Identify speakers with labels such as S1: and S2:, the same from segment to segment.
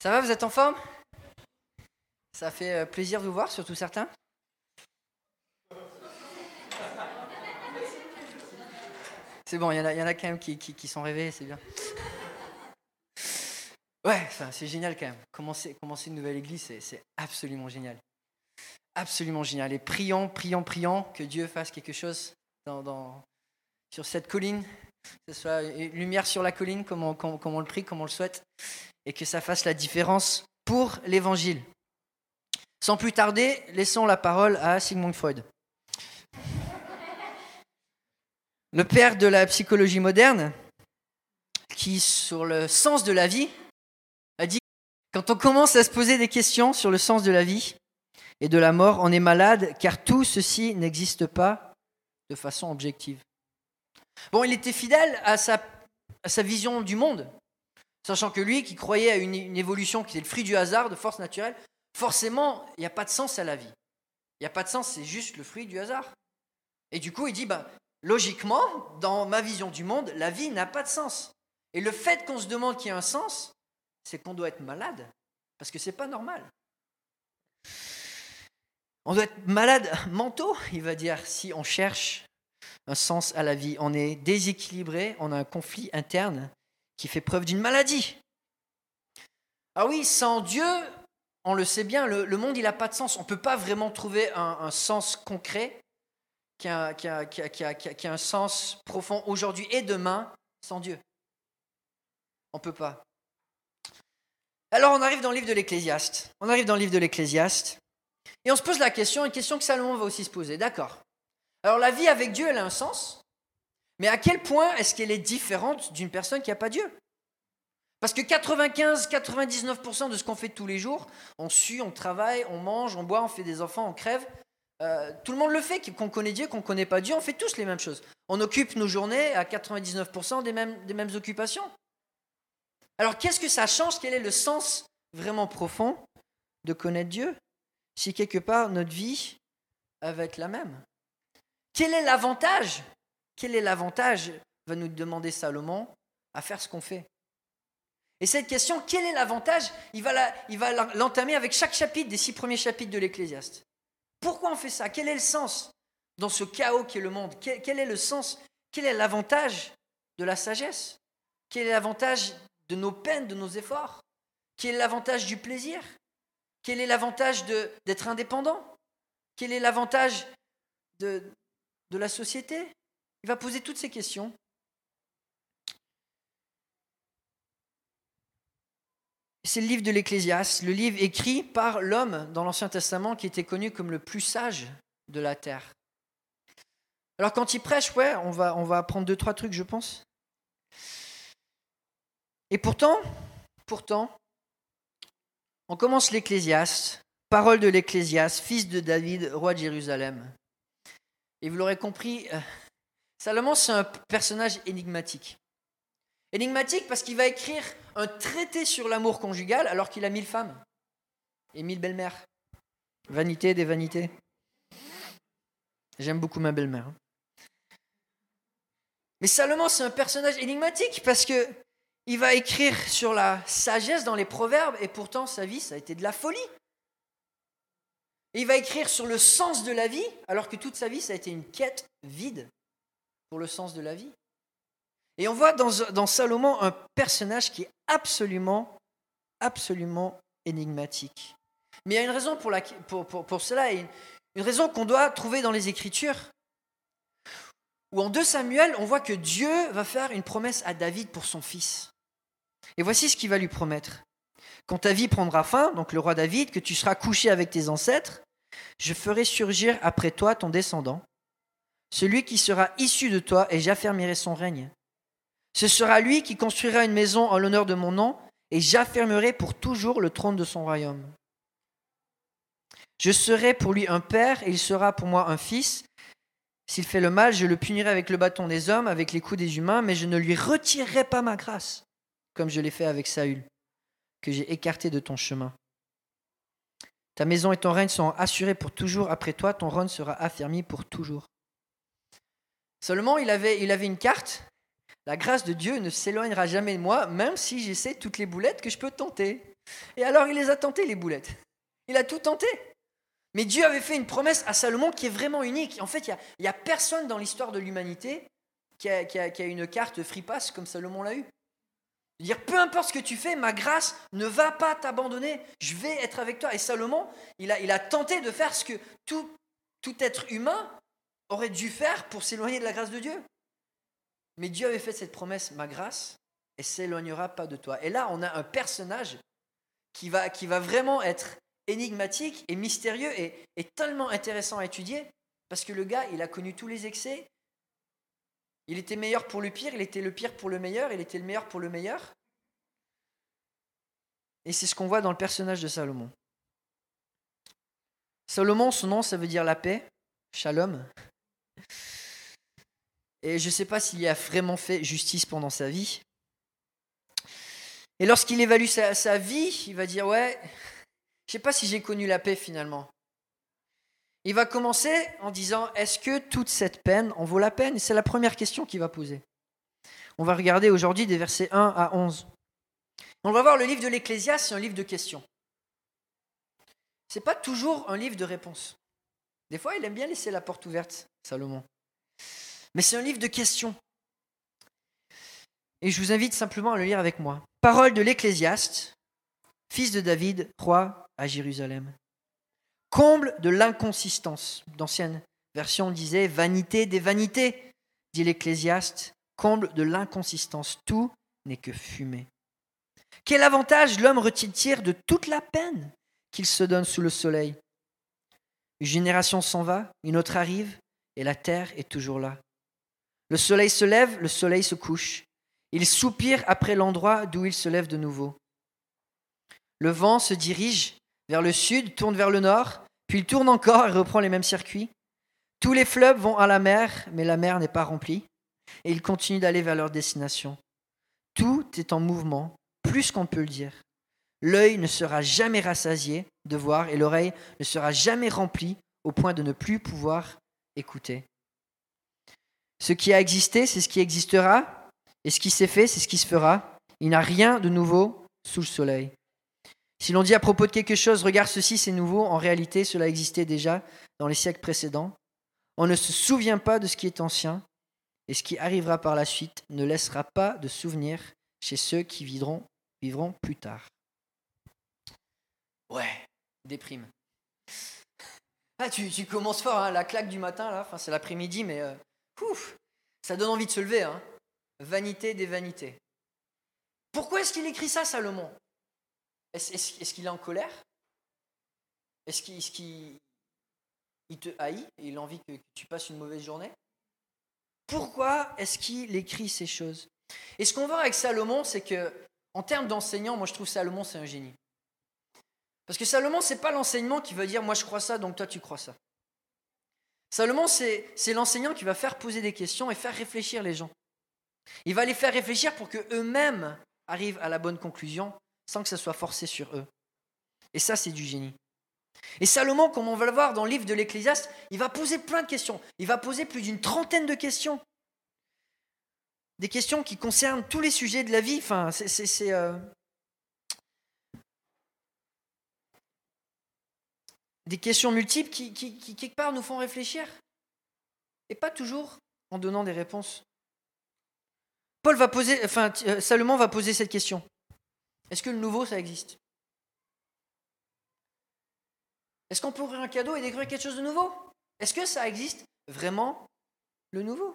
S1: Ça va, vous êtes en forme? Ça fait euh, plaisir de vous voir, surtout certains. C'est bon, il y, en a, quand même qui, sont rêvés, c'est bien. Ouais, c'est génial quand même. Commencer, une nouvelle église, c'est absolument génial. Absolument génial. Et prions, prions, prions que Dieu fasse quelque chose sur cette colline, que ce soit une lumière sur la colline, comme on le prie, comme on le souhaite et que ça fasse la différence pour l'évangile. Sans plus tarder, laissons la parole à Sigmund Freud. Le père de la psychologie moderne, qui, sur le sens de la vie, a dit quand on commence à se poser des questions sur le sens de la vie et de la mort, on est malade car tout ceci n'existe pas de façon objective. Bon, il était fidèle à sa, vision du monde. Sachant que lui, qui croyait à une, évolution qui est le fruit du hasard, de force naturelle, forcément, il n'y a pas de sens à la vie. Il n'y a pas de sens, c'est juste le fruit du hasard. Et du coup, il dit, ben, logiquement, dans ma vision du monde, la vie n'a pas de sens. Et le fait qu'on se demande qu'il y a un sens, c'est qu'on doit être malade, parce que ce n'est pas normal. On doit être malade mentaux, il va dire, si on cherche un sens à la vie. On est déséquilibré, on a un conflit interne qui fait preuve d'une maladie. Ah oui, sans Dieu, on le sait bien, le, monde, il n'a pas de sens. On ne peut pas vraiment trouver un, sens concret qui a, qui, a, qui a, un sens profond aujourd'hui et demain sans Dieu. On ne peut pas. Alors on arrive dans le livre de l'Ecclésiaste. On arrive dans le livre de l'Ecclésiaste. Et on se pose la question, une question que Salomon va aussi se poser. D'accord. Alors la vie avec Dieu, elle a un sens? Mais à quel point est-ce qu'elle est différente d'une personne qui n'a pas Dieu? Parce que 95-99% de ce qu'on fait tous les jours, on sue, on travaille, on mange, on boit, on fait des enfants, on crève. Euh, tout le monde le fait, qu'on connaît Dieu, qu'on ne connaît pas Dieu, on fait tous les mêmes choses. On occupe nos journées à 99% des mêmes, des mêmes occupations. Alors qu'est-ce que ça change? Quel est le sens vraiment profond de connaître Dieu si quelque part notre vie va être la même? Quel est l'avantage quel est l'avantage, va nous demander Salomon, à faire ce qu'on fait? Et cette question, quel est l'avantage Il va l'entamer avec chaque chapitre des six premiers chapitres de l'Ecclésiaste. Pourquoi on fait ça? Quel est le sens dans ce chaos qui est le monde? Quel, est le sens? Quel est l'avantage de la sagesse? Quel est l'avantage de nos peines, de nos efforts? Quel est l'avantage du plaisir? Quel est l'avantage d'être indépendant? Quel est l'avantage de la société? Il va poser toutes ces questions. C'est le livre de l'Ecclésiaste, le livre écrit par l'homme dans l'Ancien Testament qui était connu comme le plus sage de la terre. Alors quand il prêche, ouais, on va, on apprendre deux, trois trucs, je pense. Et pourtant, pourtant, on commence l'Ecclésiaste, parole de l'Ecclésiaste, fils de David, roi de Jérusalem. Et vous l'aurez compris, euh, Salomon, c'est un personnage énigmatique. Énigmatique parce qu'il va écrire un traité sur l'amour conjugal alors qu'il a mille femmes et mille belles-mères. Vanité des vanités. J'aime beaucoup ma belle-mère. Hein. Mais Salomon, c'est un personnage énigmatique parce que il va écrire sur la sagesse dans les proverbes et pourtant sa vie, ça a été de la folie. il va écrire sur le sens de la vie alors que toute sa vie, ça a été une quête vide pour le sens de la vie. Et on voit dans, Salomon un personnage qui est absolument, absolument énigmatique. Mais il y a une raison pour, la, pour, pour, cela, et une, raison qu'on doit trouver dans les Écritures, où en 2 Samuel, on voit que Dieu va faire une promesse à David pour son fils. Et voici ce qu'il va lui promettre. Quand ta vie prendra fin, donc le roi David, que tu seras couché avec tes ancêtres, je ferai surgir après toi ton descendant, celui qui sera issu de toi, et j'affermirai son règne. Ce sera lui qui construira une maison en l'honneur de mon nom, et j'affermerai pour toujours le trône de son royaume. Je serai pour lui un père, et il sera pour moi un fils. S'il fait le mal, je le punirai avec le bâton des hommes, avec les coups des humains, mais je ne lui retirerai pas ma grâce, comme je l'ai fait avec Saül, que j'ai écarté de ton chemin. Ta maison et ton règne seront assurés pour toujours après toi, ton règne sera affermi pour toujours. Seulement, il avait, une carte La grâce de Dieu ne s'éloignera jamais de moi, même si j'essaie toutes les boulettes que je peux tenter. Et alors il les a tentées, les boulettes. Il a tout tenté. Mais Dieu avait fait une promesse à Salomon qui est vraiment unique. En fait, il n'y a, personne dans l'histoire de l'humanité qui a, une carte free pass comme Salomon l'a eu. Dire, peu importe ce que tu fais, ma grâce ne va pas t'abandonner. Je vais être avec toi. Et Salomon, il a, il a tenté de faire ce que tout, tout être humain aurait dû faire pour s'éloigner de la grâce de Dieu. Mais Dieu avait fait cette promesse, ma grâce, et s'éloignera pas de toi. Et là, on a un personnage qui va, qui va vraiment être énigmatique et mystérieux et, et tellement intéressant à étudier, parce que le gars, il a connu tous les excès, il était meilleur pour le pire, il était le pire pour le meilleur, il était le meilleur pour le meilleur. Et c'est ce qu'on voit dans le personnage de Salomon. Salomon, son nom, ça veut dire la paix, shalom. Et je ne sais pas s'il y a vraiment fait justice pendant sa vie. Et lorsqu'il évalue sa, vie, il va dire, ouais, je ne sais pas si j'ai connu la paix finalement. Il va commencer en disant Est-ce que toute cette peine en vaut la peine? C'est la première question qu'il va poser. On va regarder aujourd'hui des versets 1 à 11. On va voir le livre de l'Ecclésiaste, c'est un livre de questions. Ce n'est pas toujours un livre de réponses. Des fois, il aime bien laisser la porte ouverte, Salomon. Mais c'est un livre de questions. Et je vous invite simplement à le lire avec moi. Parole de l'Ecclésiaste, fils de David, roi à Jérusalem. Comble de l'inconsistance. D'ancienne version disait vanité des vanités, dit l'Ecclésiaste. Comble de l'inconsistance. Tout n'est que fumée. Quel avantage l'homme retire de toute la peine qu'il se donne sous le soleil? Une génération s'en va, une autre arrive, et la terre est toujours là. Le soleil se lève, le soleil se couche. Il soupire après l'endroit d'où il se lève de nouveau. Le vent se dirige vers le sud, tourne vers le nord, puis il tourne encore et reprend les mêmes circuits. Tous les fleuves vont à la mer, mais la mer n'est pas remplie, et ils continuent d'aller vers leur destination. Tout est en mouvement, plus qu'on peut le dire. L'œil ne sera jamais rassasié de voir et l'oreille ne sera jamais remplie au point de ne plus pouvoir écouter. Ce qui a existé, c'est ce qui existera, et ce qui s'est fait, c'est ce qui se fera. Il n'y a rien de nouveau sous le soleil. Si l'on dit à propos de quelque chose, regarde ceci, c'est nouveau, en réalité cela existait déjà dans les siècles précédents. On ne se souvient pas de ce qui est ancien, et ce qui arrivera par la suite ne laissera pas de souvenir chez ceux qui vivront, vivront plus tard. Ouais, déprime. Ah, tu, commences fort, hein, la claque du matin, là, enfin, c'est l'après-midi, mais euh, ça donne envie de se lever. Hein. Vanité des vanités. Pourquoi est-ce qu'il écrit ça, Salomon? Est-ce qu'il est en colère? Est-ce qu'il te haït et il a envie que tu passes une mauvaise journée? Pourquoi est-ce qu'il écrit ces choses? Et ce qu'on voit avec Salomon, c'est que, en termes d'enseignant, moi je trouve Salomon c'est un génie. Parce que Salomon, c'est pas l'enseignement qui va dire moi je crois ça, donc toi tu crois ça. Salomon, c'est l'enseignant qui va faire poser des questions et faire réfléchir les gens. Il va les faire réfléchir pour qu'eux-mêmes arrivent à la bonne conclusion sans que ça soit forcé sur eux. Et ça, c'est du génie. Et Salomon, comme on va le voir dans le livre de l'Ecclésiaste, il va poser plein de questions. Il va poser plus d'une trentaine de questions. Des questions qui concernent tous les sujets de la vie. Enfin, c'est. Euh, des questions multiples qui, quelque part, nous font réfléchir. Et pas toujours en donnant des réponses. Paul va poser, enfin, euh, Salomon va poser cette question. Est-ce que le nouveau, ça existe? Est-ce qu'on peut ouvrir un cadeau et découvrir quelque chose de nouveau? Est-ce que ça existe vraiment, le nouveau?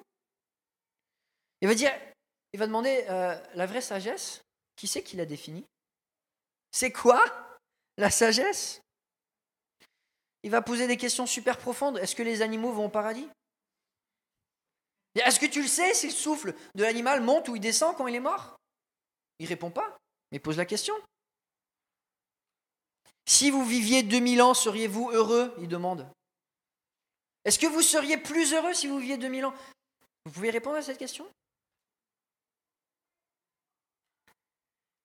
S1: Il va dire, il va demander euh, la vraie sagesse. Qui c'est qui l'a définie? C'est quoi la sagesse? Il va poser des questions super profondes. Est-ce que les animaux vont au paradis? Est-ce que tu le sais si le souffle de l'animal monte ou il descend quand il est mort? Il répond pas. Mais pose la question. Si vous viviez 2000 ans, seriez-vous heureux? Il demande. Est-ce que vous seriez plus heureux si vous viviez 2000 ans? Vous pouvez répondre à cette question?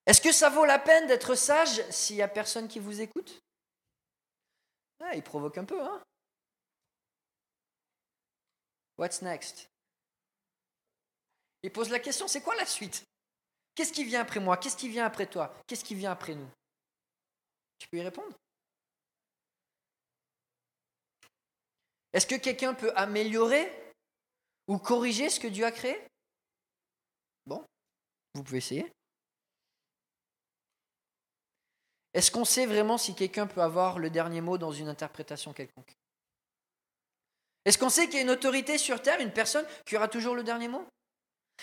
S1: Est-ce que ça vaut la peine d'être sage s'il n'y a personne qui vous écoute? Ah, Il provoque un peu, hein. What's next? Il pose la question, c'est quoi la suite? Qu'est-ce qui vient après moi? Qu'est-ce qui vient après toi? Qu'est-ce qui vient après nous? Tu peux y répondre? Est-ce que quelqu'un peut améliorer ou corriger ce que Dieu a créé? Bon, vous pouvez essayer. Est-ce qu'on sait vraiment si quelqu'un peut avoir le dernier mot dans une interprétation quelconque? Est-ce qu'on sait qu'il y a une autorité sur Terre, une personne qui aura toujours le dernier mot?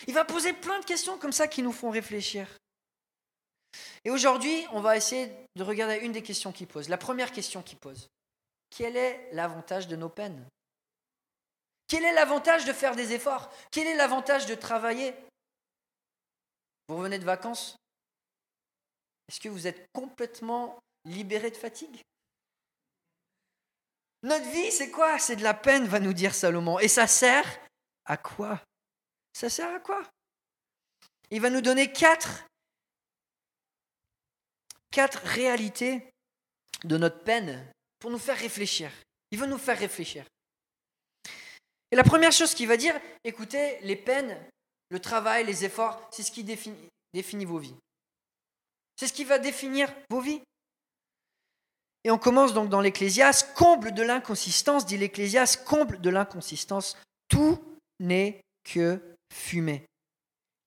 S1: Il va poser plein de questions comme ça qui nous font réfléchir. Et aujourd'hui, on va essayer de regarder une des questions qu'il pose. La première question qu'il pose. Quel est l'avantage de nos peines? Quel est l'avantage de faire des efforts? Quel est l'avantage de travailler? Vous revenez de vacances? Est-ce que vous êtes complètement libéré de fatigue? Notre vie, c'est quoi? C'est de la peine, va nous dire Salomon. Et ça sert à quoi? Ça sert à quoi? Il va nous donner quatre, quatre réalités de notre peine pour nous faire réfléchir. Il veut nous faire réfléchir. Et la première chose qu'il va dire, écoutez, les peines, le travail, les efforts, c'est ce qui définit, définit vos vies. C'est ce qui va définir vos vies. Et on commence donc dans l'Ecclésiaste, comble de l'inconsistance, dit l'Ecclésiaste, comble de l'inconsistance, tout n'est que fumée.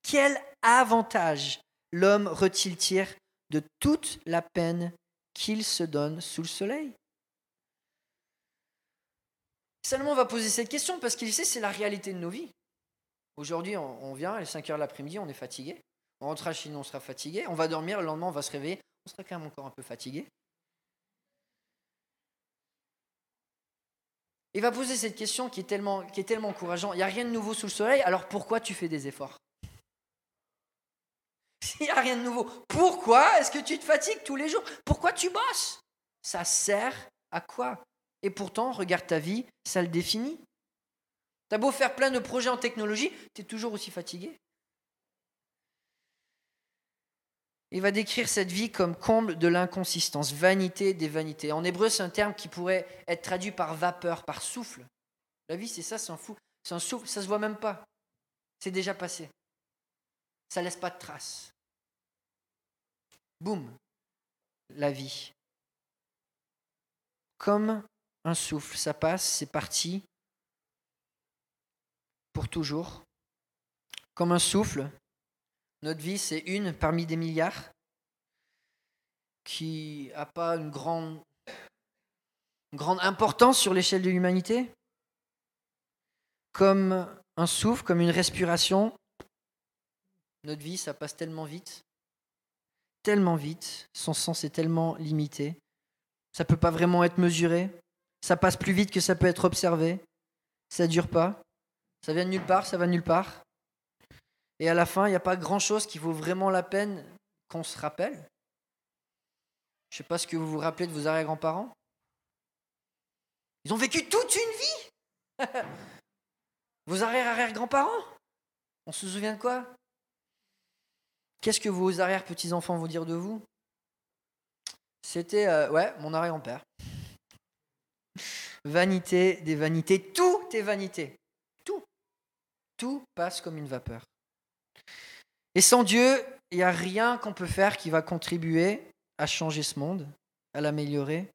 S1: Quel avantage l'homme retire de toute la peine qu'il se donne sous le soleil? Seulement, on va poser cette question parce qu'il sait c'est la réalité de nos vies. Aujourd'hui, on vient, à 5 heures de l'après-midi, on est fatigué. On rentrera chez nous, on sera fatigué. On va dormir, le lendemain, on va se réveiller. On sera quand même encore un peu fatigué. Il va poser cette question qui est tellement, qui encourageante. Il n'y a rien de nouveau sous le soleil, alors pourquoi tu fais des efforts? S'il n'y a rien de nouveau, pourquoi est-ce que tu te fatigues tous les jours? Pourquoi tu bosses? Ça sert à quoi? Et pourtant, regarde ta vie, ça le définit. Tu as beau faire plein de projets en technologie, tu es toujours aussi fatigué. Il va décrire cette vie comme comble de l'inconsistance, vanité des vanités. En hébreu, c'est un terme qui pourrait être traduit par vapeur, par souffle. La vie, c'est ça, c'est un fou. C'est un souffle, ça se voit même pas. C'est déjà passé. Ça laisse pas de traces. Boum, la vie. Comme un souffle, ça passe, c'est parti pour toujours. Comme un souffle, notre vie, c'est une parmi des milliards qui n'a pas une grande, importance sur l'échelle de l'humanité. Comme un souffle, comme une respiration. Notre vie, ça passe tellement vite. Tellement vite. Son sens est tellement limité. Ça ne peut pas vraiment être mesuré. Ça passe plus vite que ça peut être observé. Ça dure pas. Ça vient de nulle part, ça va nulle part. Et à la fin, il n'y a pas grand-chose qui vaut vraiment la peine qu'on se rappelle. Je ne sais pas ce que vous vous rappelez de vos arrière-grands-parents. Ils ont vécu toute une vie. vos arrière-arrière-grands-parents On se souvient de quoi Qu'est-ce que vos arrière-petits-enfants vont dire de vous C'était, euh, ouais, mon arrière-grand-père. Vanité des vanités, tout est vanité. Tout. Tout passe comme une vapeur. Et sans Dieu, il n'y a rien qu'on peut faire qui va contribuer à changer ce monde, à l'améliorer.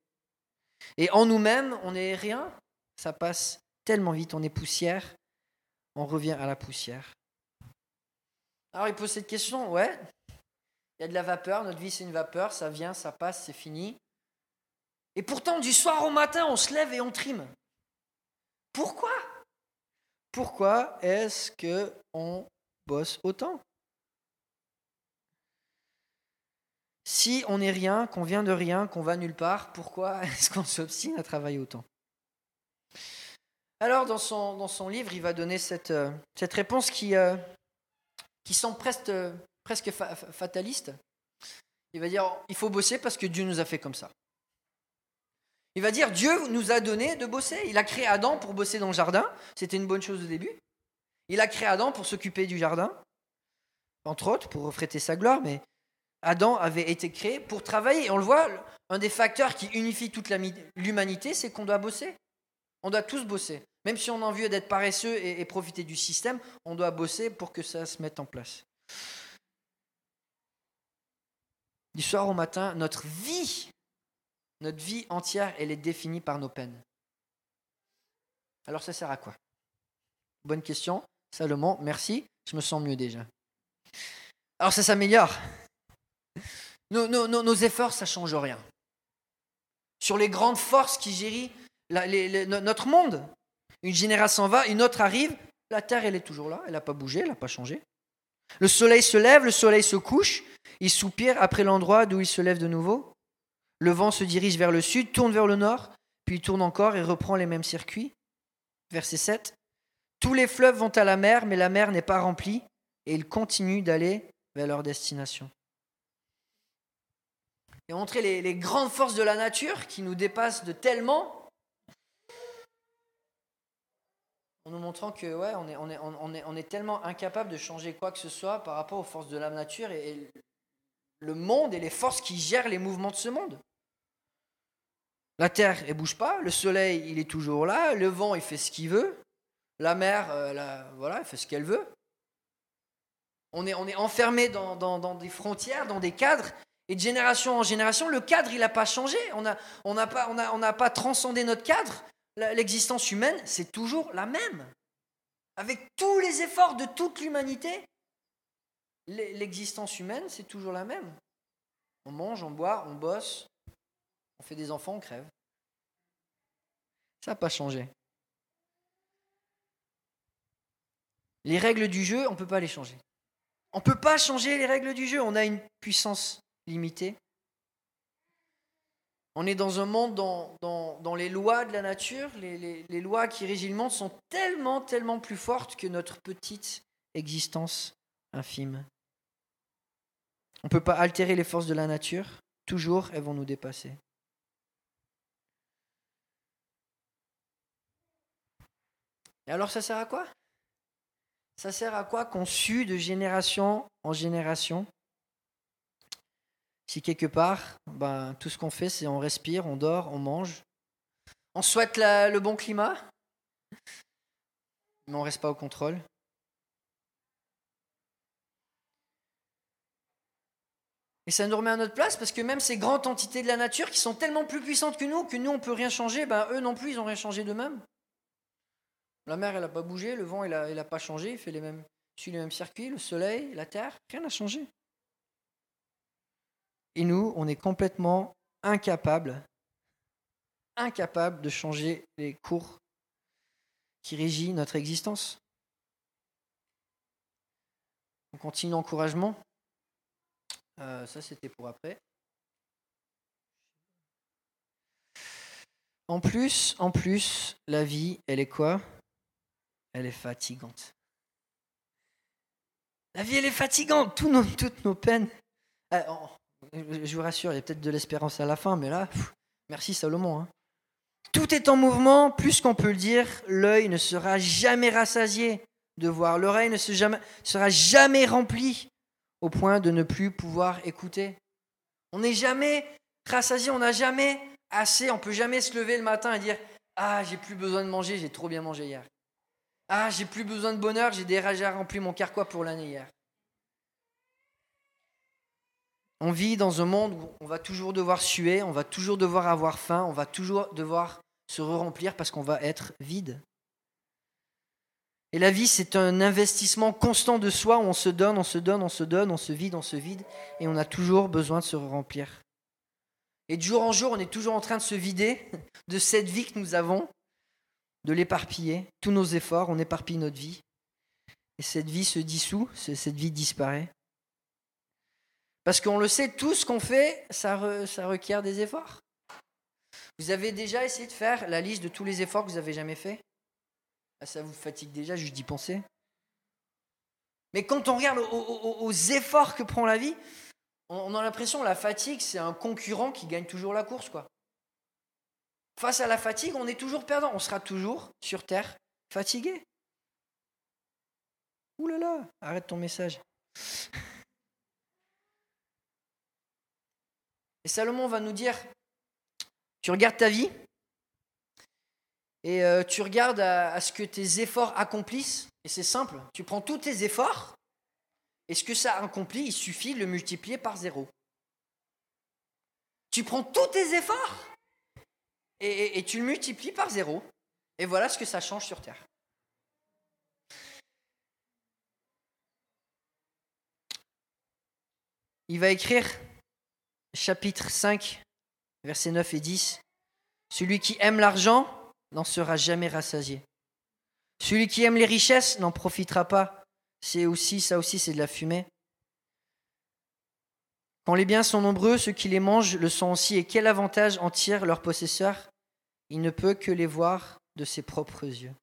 S1: Et en nous-mêmes, on n'est rien. Ça passe tellement vite, on est poussière. On revient à la poussière. Alors il pose cette question, ouais, il y a de la vapeur, notre vie c'est une vapeur, ça vient, ça passe, c'est fini. Et pourtant, du soir au matin, on se lève et on trime. Pourquoi? Pourquoi est-ce que on bosse autant? Si on n'est rien, qu'on vient de rien, qu'on va nulle part, pourquoi est-ce qu'on s'obstine à travailler autant? Alors, dans son, dans son livre, il va donner cette, euh, cette réponse qui, euh, qui semble presque, presque fataliste. Il va dire il faut bosser parce que Dieu nous a fait comme ça. Il va dire Dieu nous a donné de bosser. Il a créé Adam pour bosser dans le jardin. C'était une bonne chose au début. Il a créé Adam pour s'occuper du jardin, entre autres, pour refléter sa gloire, mais Adam avait été créé pour travailler. On le voit, un des facteurs qui unifie toute l'humanité, c'est qu'on doit bosser. On doit tous bosser. Même si on a envie d'être paresseux et, profiter du système, on doit bosser pour que ça se mette en place. Du soir au matin, notre vie, notre vie entière, elle est définie par nos peines. Alors ça sert à quoi? Bonne question. Salomon, merci. Je me sens mieux déjà. Alors ça s'améliore. Nos, efforts, ça ne change rien. Sur les grandes forces qui gérent notre monde, une génération va, une autre arrive, la Terre, elle est toujours là, elle n'a pas bougé, elle n'a pas changé. Le soleil se lève, le soleil se couche, il soupire après l'endroit d'où il se lève de nouveau. Le vent se dirige vers le sud, tourne vers le nord, puis il tourne encore et reprend les mêmes circuits. Verset 7. Tous les fleuves vont à la mer, mais la mer n'est pas remplie, et ils continuent d'aller vers leur destination. Et montrer les, grandes forces de la nature qui nous dépassent de tellement en nous montrant que ouais, on est, on, est, on, est, on est tellement incapable de changer quoi que ce soit par rapport aux forces de la nature et, le monde et les forces qui gèrent les mouvements de ce monde. La terre, elle bouge pas, le soleil, il est toujours là, le vent, il fait ce qu'il veut, la mer, euh, voilà, elle fait ce qu'elle veut. On est, on est enfermé dans, dans, des frontières, dans des cadres, et de génération en génération, le cadre, il n'a pas changé. On n'a on pas, on on pas transcendé notre cadre, l'existence humaine, c'est toujours la même. Avec tous les efforts de toute l'humanité, l'existence humaine, c'est toujours la même. On mange, on boit, on bosse, on fait des enfants, on crève. Ça n'a pas changé. Les règles du jeu, on ne peut pas les changer. On ne peut pas changer les règles du jeu. On a une puissance limitée. On est dans un monde dont, les lois de la nature, les, les, lois qui régissent le monde sont tellement, tellement plus fortes que notre petite existence infime. On ne peut pas altérer les forces de la nature, toujours elles vont nous dépasser. Et alors ça sert à quoi? Ça sert à quoi qu'on sue de génération en génération? Si quelque part, ben, tout ce qu'on fait, c'est on respire, on dort, on mange, on souhaite le bon climat, mais on ne reste pas au contrôle. Et ça nous remet à notre place parce que même ces grandes entités de la nature qui sont tellement plus puissantes que nous, que nous on peut rien changer, ben eux non plus ils n'ont rien changé d'eux-mêmes. La mer elle n'a pas bougé, le vent il n'a pas changé, il fait les mêmes, suit les mêmes circuits, le soleil, la terre, rien n'a changé. Et nous, on est complètement incapable, incapable de changer les cours qui régissent notre existence. On continue l'encouragement. Euh, ça, c'était pour après. En plus, en plus, la vie, elle est quoi? Elle est fatigante. La vie, elle est fatigante. toutes nos peines. Euh, je vous rassure, il y a peut-être de l'espérance à la fin, mais là, merci Salomon. Hein. Tout est en mouvement, plus qu'on peut le dire, l'œil ne sera jamais rassasié de voir, l'oreille ne sera jamais remplie au point de ne plus pouvoir écouter. On n'est jamais rassasié, on n'a jamais assez, on peut jamais se lever le matin et dire Ah, j'ai plus besoin de manger, j'ai trop bien mangé hier. Ah, j'ai plus besoin de bonheur, j'ai déjà rempli mon carquois pour l'année hier. On vit dans un monde où on va toujours devoir suer, on va toujours devoir avoir faim, on va toujours devoir se remplir parce qu'on va être vide. Et la vie, c'est un investissement constant de soi où on se donne, on se donne, on se donne, on se vide, on se vide, et on a toujours besoin de se remplir. Et de jour en jour, on est toujours en train de se vider de cette vie que nous avons, de l'éparpiller. Tous nos efforts, on éparpille notre vie. Et cette vie se dissout, cette vie disparaît. Parce qu'on le sait, tout ce qu'on fait, ça, requiert des efforts. Vous avez déjà essayé de faire la liste de tous les efforts que vous avez jamais faits ah, Ça vous fatigue déjà juste d'y penser? Mais quand on regarde aux, efforts que prend la vie, on, a l'impression que la fatigue, c'est un concurrent qui gagne toujours la course. Face à la fatigue, on est toujours perdant. On sera toujours sur Terre fatigué. Ouh là là, arrête ton message. Et Salomon va nous dire, tu regardes ta vie, et euh, tu regardes à, ce que tes efforts accomplissent, et c'est simple, tu prends tous tes efforts, et ce que ça accomplit, il suffit de le multiplier par zéro. Tu prends tous tes efforts, et, et tu le multiplies par zéro, et voilà ce que ça change sur Terre. Il va écrire chapitre 5, versets 9 et 10. Celui qui aime l'argent n'en sera jamais rassasié. Celui qui aime les richesses n'en profitera pas. C'est aussi, ça aussi, c'est de la fumée. Quand les biens sont nombreux, ceux qui les mangent le sont aussi. Et quel avantage en tire leur possesseur Il ne peut que les voir de ses propres yeux.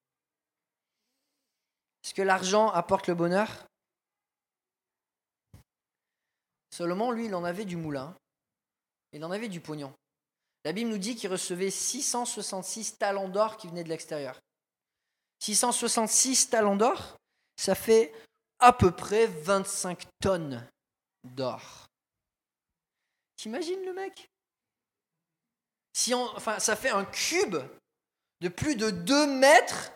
S1: Est-ce que l'argent apporte le bonheur? Seulement, lui, il en avait du moulin, il en avait du pognon. La Bible nous dit qu'il recevait 666 talents d'or qui venaient de l'extérieur. 666 talents d'or, ça fait à peu près 25 tonnes d'or. T'imagines le mec? Si enfin, Ça fait un cube de plus de 2 mètres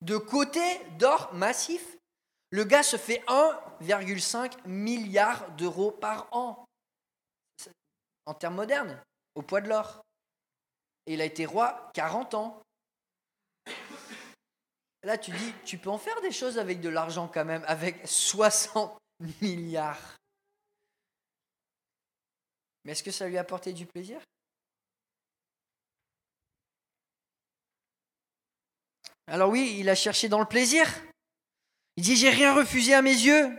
S1: de côté d'or massif. Le gars se fait 1,5 milliard d'euros par an. En termes modernes, au poids de l'or. Et il a été roi 40 ans. Là, tu dis, tu peux en faire des choses avec de l'argent quand même, avec 60 milliards. Mais est-ce que ça lui a apporté du plaisir? Alors oui, il a cherché dans le plaisir, il dit, j'ai rien refusé à mes yeux,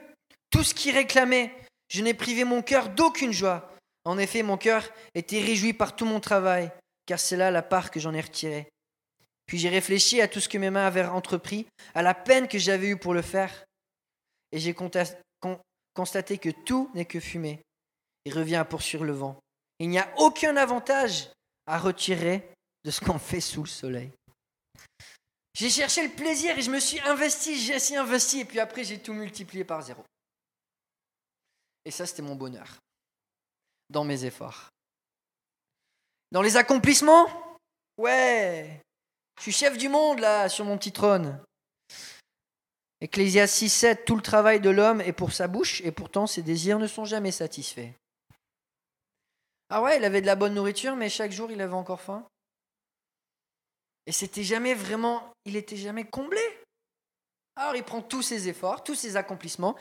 S1: tout ce qui réclamait. Je n'ai privé mon cœur d'aucune joie. En effet, mon cœur était réjoui par tout mon travail, car c'est là la part que j'en ai retirée. Puis j'ai réfléchi à tout ce que mes mains avaient entrepris, à la peine que j'avais eue pour le faire, et j'ai constaté que tout n'est que fumée, et revient à poursuivre le vent. Il n'y a aucun avantage à retirer de ce qu'on fait sous le soleil. J'ai cherché le plaisir et je me suis investi, j'ai assez investi, et puis après j'ai tout multiplié par zéro. Et ça, c'était mon bonheur, dans mes efforts. Dans les accomplissements, ouais, je suis chef du monde là, sur mon petit trône. Ecclésias 6, 7, tout le travail de l'homme est pour sa bouche, et pourtant ses désirs ne sont jamais satisfaits. Ah ouais, il avait de la bonne nourriture, mais chaque jour il avait encore faim. Et c'était jamais vraiment, il était jamais comblé. Alors il prend tous ses efforts, tous ses accomplissements,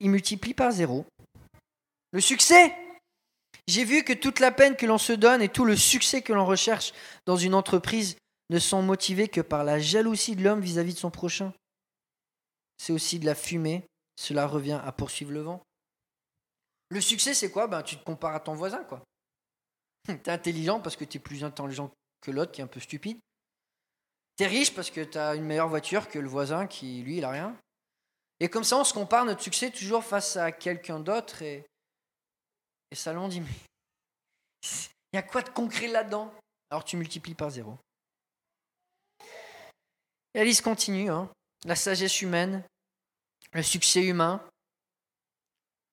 S1: il multiplie par zéro. Le succès J'ai vu que toute la peine que l'on se donne et tout le succès que l'on recherche dans une entreprise ne sont motivés que par la jalousie de l'homme vis-à-vis de son prochain. C'est aussi de la fumée, cela revient à poursuivre le vent. Le succès, c'est quoi? Ben, Tu te compares à ton voisin, quoi. Tu es intelligent parce que tu es plus intelligent que l'autre qui est un peu stupide. T'es riche parce que tu as une meilleure voiture que le voisin qui, lui, il a rien. Et comme ça, on se compare notre succès toujours face à quelqu'un d'autre. Et, et ça, l'on dit, mais il y a quoi de concret là-dedans? Alors tu multiplies par zéro. Et la continue. Hein. La sagesse humaine, le succès humain,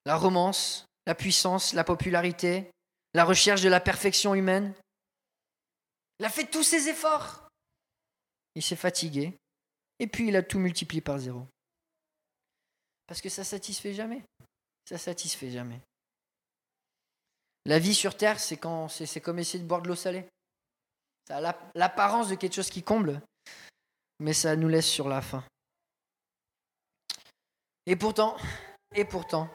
S1: la romance, la puissance, la popularité, la recherche de la perfection humaine. Il a fait tous ses efforts il s'est fatigué, et puis il a tout multiplié par zéro. Parce que ça satisfait jamais. Ça satisfait jamais. La vie sur Terre, c'est quand c'est comme essayer de boire de l'eau salée. Ça a l'apparence de quelque chose qui comble, mais ça nous laisse sur la faim. Et pourtant, et pourtant,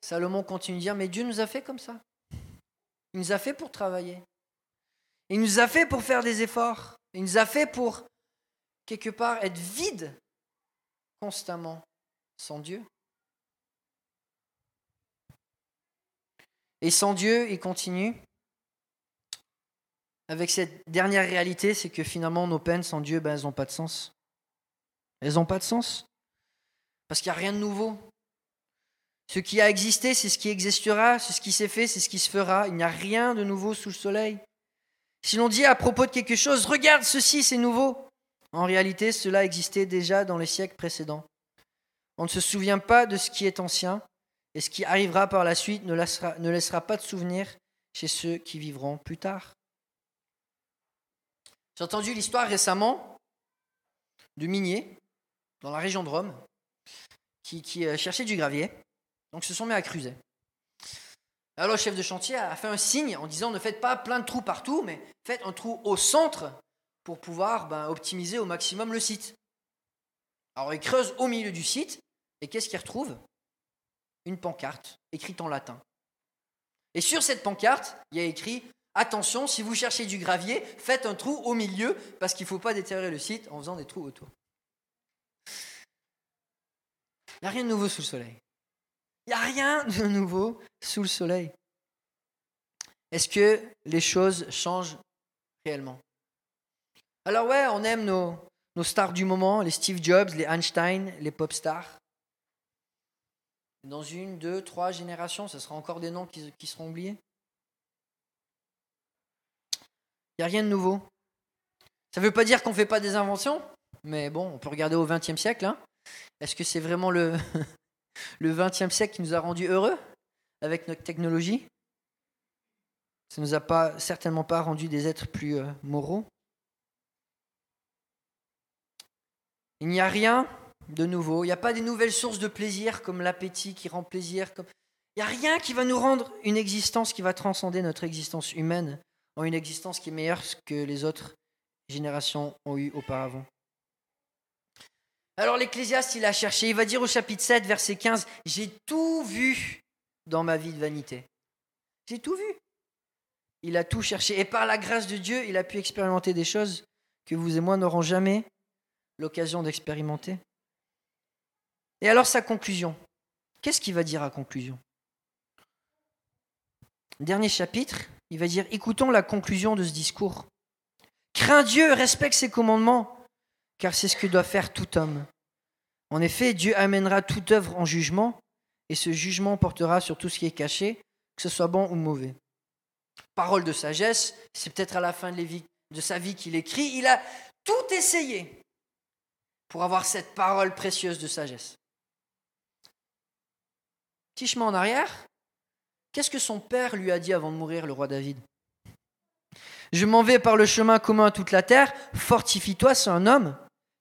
S1: Salomon continue de dire, mais Dieu nous a fait comme ça. Il nous a fait pour travailler. Il nous a fait pour faire des efforts. Il nous a fait pour, quelque part, être vide constamment sans Dieu. Et sans Dieu, il continue avec cette dernière réalité, c'est que finalement nos peines sans Dieu, ben, elles n'ont pas de sens. Elles n'ont pas de sens. Parce qu'il n'y a rien de nouveau. Ce qui a existé, c'est ce qui existera, ce qui s'est fait, c'est ce qui se fera. Il n'y a rien de nouveau sous le soleil. Si l'on dit à propos de quelque chose, regarde ceci, c'est nouveau, en réalité, cela existait déjà dans les siècles précédents. On ne se souvient pas de ce qui est ancien, et ce qui arrivera par la suite ne laissera, ne laissera pas de souvenir chez ceux qui vivront plus tard. J'ai entendu l'histoire récemment de miniers dans la région de Rome qui, qui euh, cherchaient du gravier, donc se sont mis à creuser. Alors le chef de chantier a fait un signe en disant ne faites pas plein de trous partout, mais faites un trou au centre pour pouvoir ben, optimiser au maximum le site. Alors il creuse au milieu du site, et qu'est-ce qu'il retrouve? Une pancarte écrite en latin. Et sur cette pancarte, il y a écrit Attention, si vous cherchez du gravier, faites un trou au milieu, parce qu'il ne faut pas déterrer le site en faisant des trous autour. Il n'y a rien de nouveau sous le soleil. Il n'y a rien de nouveau sous le soleil. Est-ce que les choses changent réellement? Alors ouais, on aime nos stars du moment, les Steve Jobs, les Einstein, les pop stars. Dans une, deux, trois générations, ce sera encore des noms qui, seront oubliés. Il n'y a rien de nouveau. Ça ne veut pas dire qu'on ne fait pas des inventions, mais bon, on peut regarder au XXe siècle. Hein. Est-ce que c'est vraiment le, le XXe siècle qui nous a rendus heureux avec notre technologie? Ça ne nous a pas, certainement pas rendus des êtres plus euh, moraux. Il n'y a rien de nouveau, il n'y a pas des nouvelles sources de plaisir comme l'appétit qui rend plaisir. Comme... Il n'y a rien qui va nous rendre une existence qui va transcender notre existence humaine en une existence qui est meilleure que les autres générations ont eu auparavant. Alors l'Ecclésiaste, il a cherché, il va dire au chapitre 7, verset 15, J'ai tout vu dans ma vie de vanité. J'ai tout vu. Il a tout cherché. Et par la grâce de Dieu, il a pu expérimenter des choses que vous et moi n'aurons jamais l'occasion d'expérimenter. Et alors sa conclusion. Qu'est-ce qu'il va dire à conclusion? Dernier chapitre, il va dire, écoutons la conclusion de ce discours. Crains Dieu, respecte ses commandements, car c'est ce que doit faire tout homme. En effet, Dieu amènera toute œuvre en jugement, et ce jugement portera sur tout ce qui est caché, que ce soit bon ou mauvais. Parole de sagesse, c'est peut-être à la fin de sa vie qu'il écrit, il a tout essayé pour avoir cette parole précieuse de sagesse. Petit chemin en arrière, qu'est-ce que son père lui a dit avant de mourir, le roi David? Je m'en vais par le chemin commun à toute la terre, fortifie-toi, c'est un homme,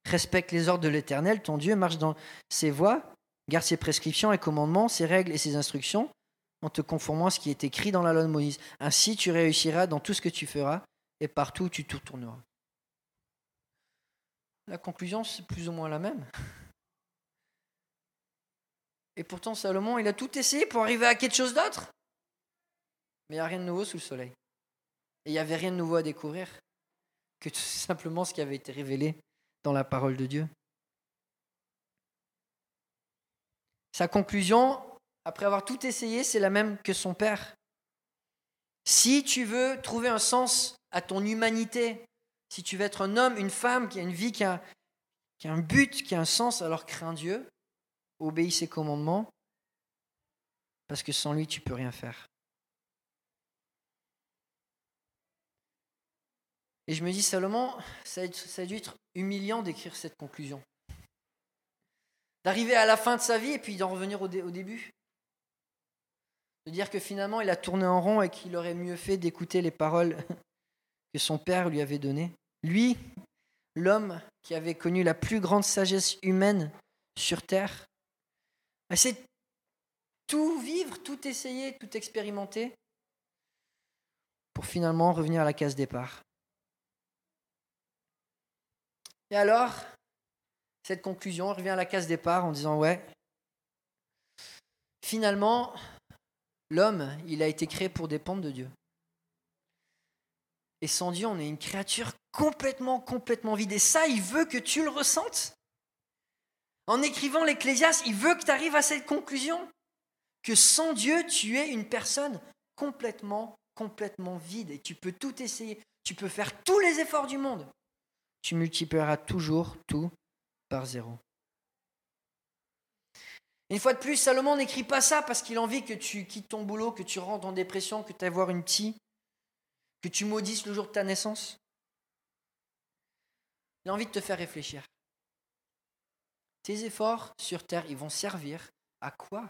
S1: Respecte les ordres de l'Éternel, ton Dieu, marche dans ses voies, garde ses prescriptions et commandements, ses règles et ses instructions, en te conformant à ce qui est écrit dans la loi de Moïse. Ainsi tu réussiras dans tout ce que tu feras et partout où tu tourneras. La conclusion, c'est plus ou moins la même. Et pourtant, Salomon, il a tout essayé pour arriver à quelque chose d'autre. Mais il n'y a rien de nouveau sous le soleil. Et il n'y avait rien de nouveau à découvrir que tout simplement ce qui avait été révélé dans la parole de Dieu. Sa conclusion, après avoir tout essayé, c'est la même que son père. Si tu veux trouver un sens à ton humanité, si tu veux être un homme, une femme qui a une vie, qui a, qui a un but, qui a un sens, alors crains Dieu, obéis ses commandements, parce que sans lui, tu peux rien faire. Et je me dis, Salomon, ça a, dû être humiliant d'écrire cette conclusion. D'arriver à la fin de sa vie et puis d'en revenir au, au, début. De dire que finalement, il a tourné en rond et qu'il aurait mieux fait d'écouter les paroles que son père lui avait données. Lui, l'homme qui avait connu la plus grande sagesse humaine sur terre, c'est tout vivre, tout essayer, tout expérimenter pour finalement revenir à la case départ. Et alors, cette conclusion revient à la case départ en disant ouais, finalement, l'homme, il a été créé pour dépendre de Dieu. Et sans Dieu, on est une créature complètement, complètement vide. Et ça, il veut que tu le ressentes. En écrivant l'Ecclésiaste, il veut que tu arrives à cette conclusion. Que sans Dieu, tu es une personne complètement, complètement vide. Et tu peux tout essayer. Tu peux faire tous les efforts du monde tu multiplieras toujours tout par zéro. Une fois de plus, Salomon n'écrit pas ça parce qu'il a envie que tu quittes ton boulot, que tu rentres en dépression, que tu aies voir une petite, que tu maudisses le jour de ta naissance. Il a envie de te faire réfléchir. Tes efforts sur terre, ils vont servir à quoi?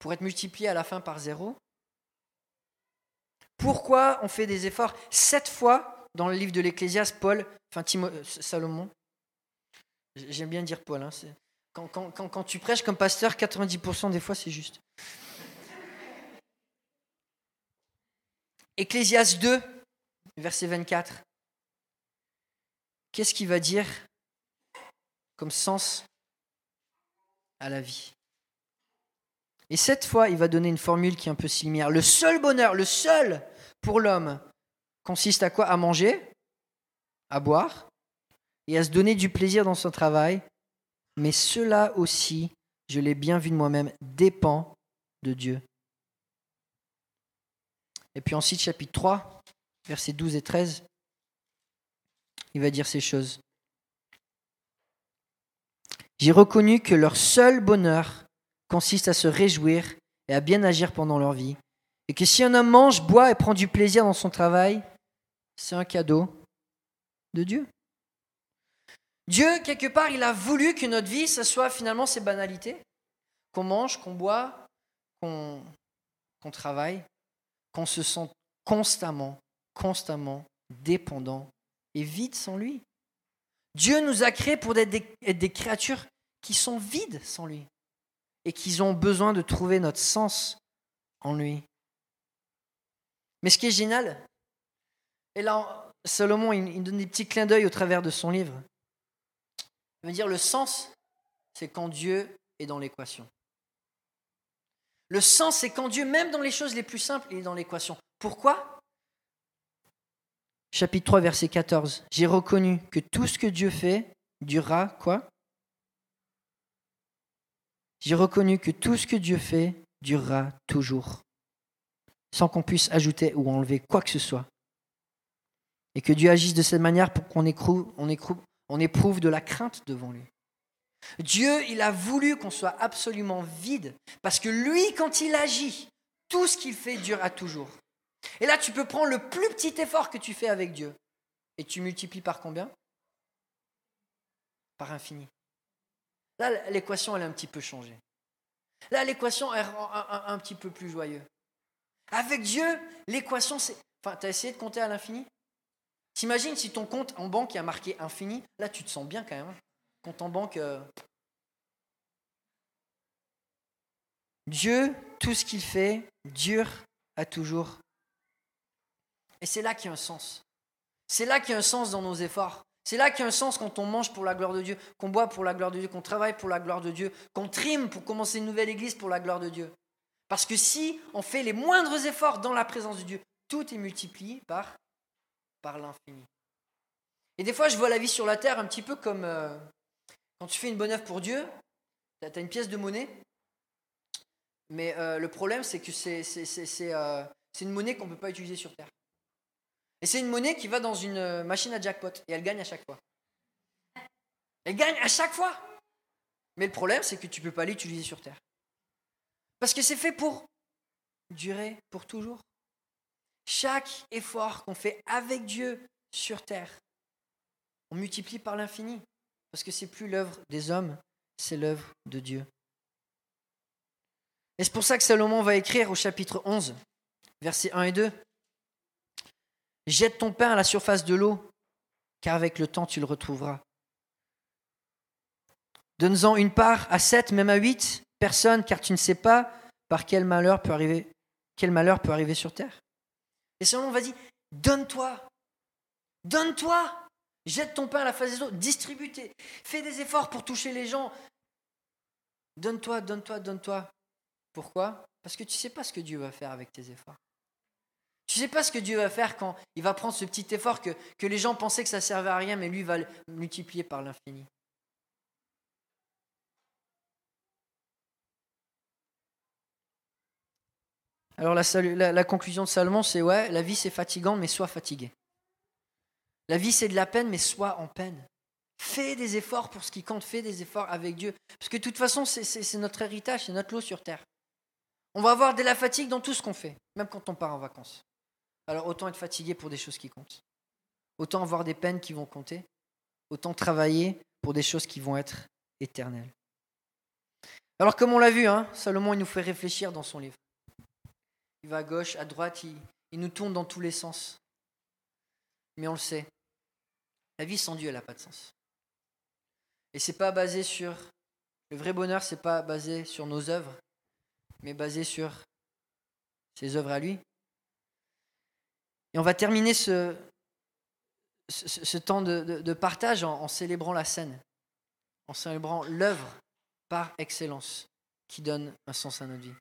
S1: Pour être multipliés à la fin par zéro? Pourquoi on fait des efforts Sept fois dans le livre de l'Ecclésiaste, Paul, enfin euh, Salomon, j'aime bien dire Paul, hein, quand, quand, tu prêches comme pasteur, 90% des fois c'est juste. Ecclésiaste 2, verset 24. Qu'est-ce qu'il va dire comme sens à la vie Et cette fois, il va donner une formule qui est un peu similaire. Le seul bonheur, le seul pour l'homme, consiste à quoi? À manger, à boire et à se donner du plaisir dans son travail. Mais cela aussi, je l'ai bien vu de moi-même, dépend de Dieu. Et puis ensuite, chapitre 3, versets 12 et 13, il va dire ces choses. J'ai reconnu que leur seul bonheur consiste à se réjouir et à bien agir pendant leur vie, et que si un homme mange, boit et prend du plaisir dans son travail, c'est un cadeau de Dieu. Dieu, quelque part, il a voulu que notre vie, ce soit finalement ces banalités, qu'on mange, qu'on boit, qu'on travaille, qu'on se sent constamment, constamment dépendant et vide sans lui. Dieu nous a créés pour être des, créatures qui sont vides sans lui et qui ont besoin de trouver notre sens en lui. Mais ce qui est génial, et là, Salomon, il, donne des petits clins d'œil au travers de son livre. Il veut dire le sens, c'est quand Dieu est dans l'équation. Le sens, c'est quand Dieu, même dans les choses les plus simples, il est dans l'équation. Pourquoi? Chapitre 3, verset 14. J'ai reconnu que tout ce que Dieu fait durera quoi? J'ai reconnu que tout ce que Dieu fait durera toujours, sans qu'on puisse ajouter ou enlever quoi que ce soit. Et que Dieu agisse de cette manière pour qu'on éprouve, on on éprouve de la crainte devant lui. Dieu, il a voulu qu'on soit absolument vide, parce que lui, quand il agit, tout ce qu'il fait dure à toujours. Et là, tu peux prendre le plus petit effort que tu fais avec Dieu, et tu multiplies par combien? Par infini. Là, l'équation, elle a un petit peu changé. Là, l'équation, elle rend un, petit peu plus joyeux. Avec Dieu, l'équation, c'est... Enfin, tu as essayé de compter à l'infini? T'imagines si ton compte en banque a marqué infini, là, tu te sens bien quand même. Compte en banque. Euh, Dieu, tout ce qu'il fait, dure à toujours. Et c'est là qu'il y a un sens. C'est là qu'il y a un sens dans nos efforts. C'est là qu'il y a un sens quand on mange pour la gloire de Dieu, qu'on boit pour la gloire de Dieu, qu'on travaille pour la gloire de Dieu, qu'on trime pour commencer une nouvelle église pour la gloire de Dieu. Parce que si on fait les moindres efforts dans la présence de Dieu, tout est multiplié par, par l'infini. Et des fois, je vois la vie sur la terre un petit peu comme, euh, quand tu fais une bonne œuvre pour Dieu, tu as une pièce de monnaie, mais euh, le problème, c'est que euh, c'est une monnaie qu'on ne peut pas utiliser sur Terre. Et c'est une monnaie qui va dans une euh, machine à jackpot, et elle gagne à chaque fois. Elle gagne à chaque fois. Mais le problème, c'est que tu ne peux pas l'utiliser sur Terre. Parce que c'est fait pour durer, pour toujours. Chaque effort qu'on fait avec Dieu sur Terre, on multiplie par l'infini. Parce que c'est plus l'œuvre des hommes, c'est l'œuvre de Dieu. Et c'est pour ça que Salomon va écrire au chapitre 11, versets 1 et 2. Jette ton pain à la surface de l'eau, car avec le temps tu le retrouveras. Donne-en une part à sept, même à huit personnes, car tu ne sais pas par quel malheur peut arriver, quel malheur peut arriver sur terre. Et Salomon va dire Donne-toi, donne-toi, Jette ton pain à la face des autres, distribue, fais des efforts pour toucher les gens. Donne-toi, donne-toi, donne-toi. Pourquoi? Parce que tu ne sais pas ce que Dieu va faire avec tes efforts. Tu ne sais pas ce que Dieu va faire quand il va prendre ce petit effort que, les gens pensaient que ça servait à rien, mais lui va le multiplier par l'infini. Alors la conclusion de Salomon, c'est ouais, la vie c'est fatigant, mais sois fatigué. La vie, c'est de la peine, mais sois en peine. Fais des efforts pour ce qui compte, fais des efforts avec Dieu. Parce que de toute façon, c'est notre héritage, c'est notre lot sur terre. On va avoir de la fatigue dans tout ce qu'on fait, même quand on part en vacances. Alors autant être fatigué pour des choses qui comptent. Autant avoir des peines qui vont compter. Autant travailler pour des choses qui vont être éternelles. Alors comme on l'a vu, hein, Salomon il nous fait réfléchir dans son livre. Il va à gauche, à droite, il, nous tourne dans tous les sens. Mais on le sait, la vie sans Dieu, elle n'a pas de sens. Et c'est pas basé sur le vrai bonheur, c'est pas basé sur nos œuvres, mais basé sur ses œuvres à lui. Et on va terminer ce, ce, temps de, partage en, célébrant la scène, en célébrant l'œuvre par excellence qui donne un sens à notre vie.